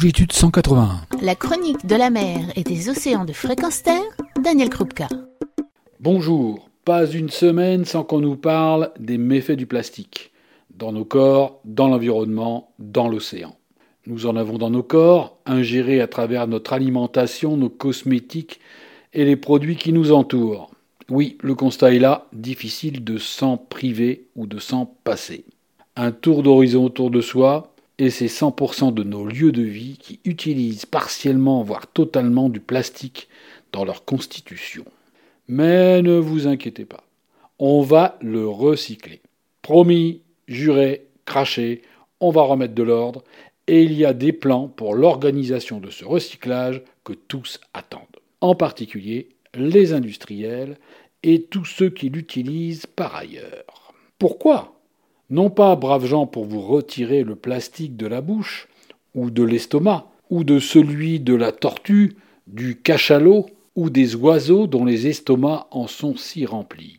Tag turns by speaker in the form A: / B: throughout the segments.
A: Longitude 181.
B: La chronique de la mer et des océans de fréquence terre, Daniel Krupka.
C: Bonjour, pas une semaine sans qu'on nous parle des méfaits du plastique, dans nos corps, dans l'environnement, dans l'océan. Nous en avons dans nos corps, ingérés à travers notre alimentation, nos cosmétiques et les produits qui nous entourent. Oui, le constat est là, difficile de s'en priver ou de s'en passer. Un tour d'horizon autour de soi, et c'est 100% de nos lieux de vie qui utilisent partiellement, voire totalement, du plastique dans leur constitution. Mais ne vous inquiétez pas, on va le recycler. Promis, juré, craché, on va remettre de l'ordre, et il y a des plans pour l'organisation de ce recyclage que tous attendent. En particulier les industriels et tous ceux qui l'utilisent par ailleurs. Pourquoi? Non pas, braves gens, pour vous retirer le plastique de la bouche, ou de l'estomac, ou de celui de la tortue, du cachalot, ou des oiseaux dont les estomacs en sont si remplis.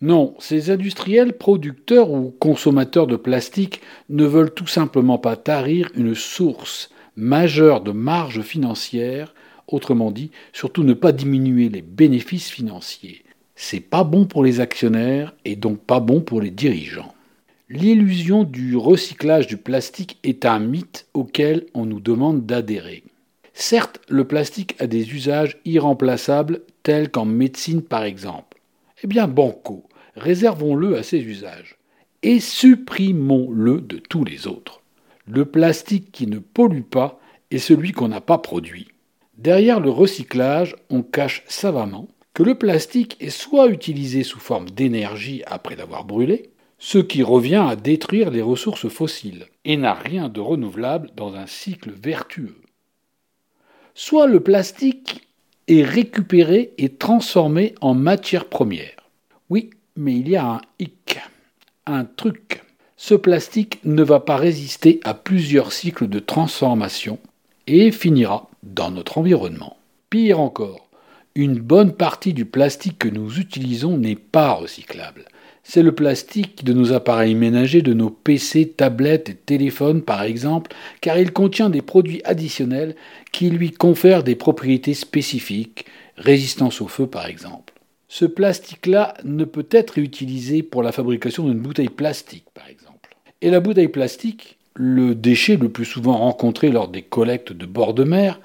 C: Non, ces industriels producteurs ou consommateurs de plastique ne veulent tout simplement pas tarir une source majeure de marge financière Autrement dit, surtout ne pas diminuer les bénéfices financiers. C'est pas bon pour les actionnaires et donc pas bon pour les dirigeants. L'illusion du recyclage du plastique est un mythe auquel on nous demande d'adhérer. Certes, le plastique a des usages irremplaçables tels qu'en médecine par exemple. Eh bien, banco, réservons-le à ces usages et supprimons-le de tous les autres. Le plastique qui ne pollue pas est celui qu'on n'a pas produit. Derrière le recyclage, on cache savamment que le plastique est soit utilisé sous forme d'énergie après l'avoir brûlé, ce qui revient à détruire les ressources fossiles et n'a rien de renouvelable dans un cycle vertueux. Soit le plastique est récupéré et transformé en matière première. Oui, mais il y a un hic, un truc. Ce plastique ne va pas résister à plusieurs cycles de transformation et finira dans notre environnement. Pire encore, une bonne partie du plastique que nous utilisons n'est pas recyclable. C'est le plastique de nos appareils ménagers, de nos PC, tablettes et téléphones par exemple, car il contient des produits additionnels qui lui confèrent des propriétés spécifiques, résistance au feu par exemple. Ce plastique-là ne peut être utilisé pour la fabrication d'une bouteille plastique par exemple. Et la bouteille plastique, le déchet le plus souvent rencontré lors des collectes de bord de mer,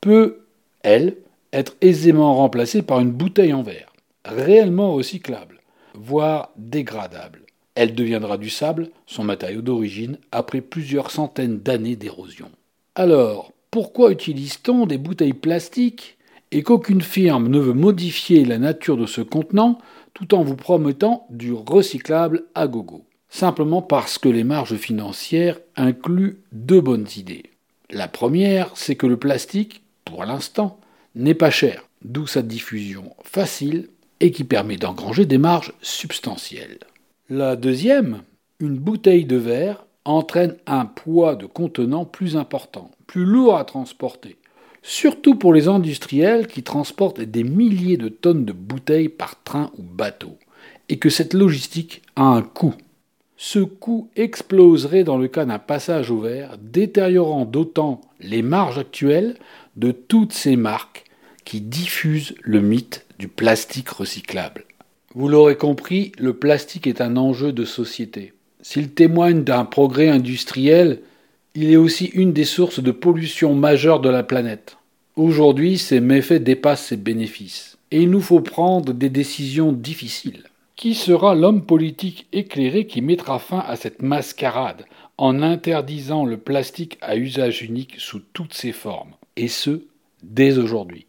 C: peut, elle, être aisément remplacée par une bouteille en verre, réellement recyclable, voire dégradable. Elle deviendra du sable, son matériau d'origine, après plusieurs centaines d'années d'érosion. Alors, pourquoi utilise-t-on des bouteilles plastiques et qu'aucune firme ne veut modifier la nature de ce contenant tout en vous promettant du recyclable à gogo? Simplement parce que les marges financières incluent deux bonnes idées. La première, c'est que le plastique, pour l'instant, n'est pas cher, d'où sa diffusion facile et qui permet d'engranger des marges substantielles. La deuxième, une bouteille de verre entraîne un poids de contenant plus important, plus lourd à transporter, surtout pour les industriels qui transportent des milliers de tonnes de bouteilles par train ou bateau, et que cette logistique a un coût ce coût exploserait dans le cas d'un passage au vert, détériorant d'autant les marges actuelles de toutes ces marques qui diffusent le mythe du plastique recyclable. Vous l'aurez compris, le plastique est un enjeu de société. S'il témoigne d'un progrès industriel, il est aussi une des sources de pollution majeure de la planète. Aujourd'hui, ses méfaits dépassent ses bénéfices. Et il nous faut prendre des décisions difficiles. Qui sera l'homme politique éclairé qui mettra fin à cette mascarade en interdisant le plastique à usage unique sous toutes ses formes, et ce, dès aujourd'hui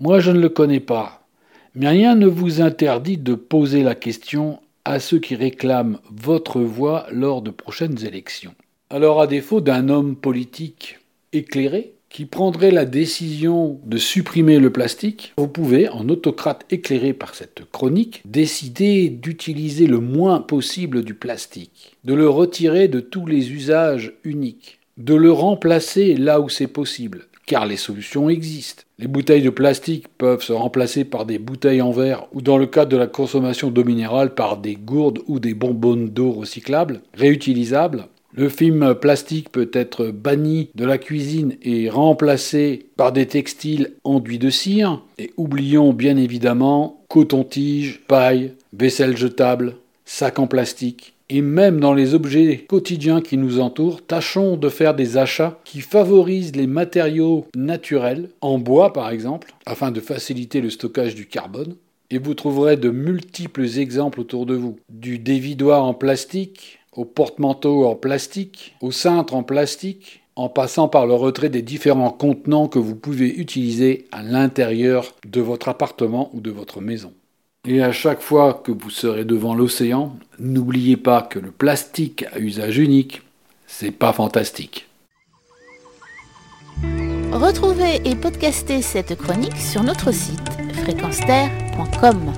C: Moi je ne le connais pas, mais rien ne vous interdit de poser la question à ceux qui réclament votre voix lors de prochaines élections. Alors à défaut d'un homme politique éclairé, qui prendrait la décision de supprimer le plastique, vous pouvez, en autocrate éclairé par cette chronique, décider d'utiliser le moins possible du plastique, de le retirer de tous les usages uniques, de le remplacer là où c'est possible, car les solutions existent. Les bouteilles de plastique peuvent se remplacer par des bouteilles en verre ou dans le cas de la consommation d'eau minérale par des gourdes ou des bonbonnes d'eau recyclables, réutilisables. Le film plastique peut être banni de la cuisine et remplacé par des textiles enduits de cire. Et oublions bien évidemment coton-tige, paille, vaisselle jetable, sacs en plastique. Et même dans les objets quotidiens qui nous entourent, tâchons de faire des achats qui favorisent les matériaux naturels, en bois par exemple, afin de faciliter le stockage du carbone. Et vous trouverez de multiples exemples autour de vous. Du dévidoir en plastique, au porte-manteau en plastique, au cintre en plastique, en passant par le retrait des différents contenants que vous pouvez utiliser à l'intérieur de votre appartement ou de votre maison. Et à chaque fois que vous serez devant l'océan, n'oubliez pas que le plastique à usage unique, c'est pas fantastique.
B: Retrouvez et podcastez cette chronique sur notre site fréquenceterre.com.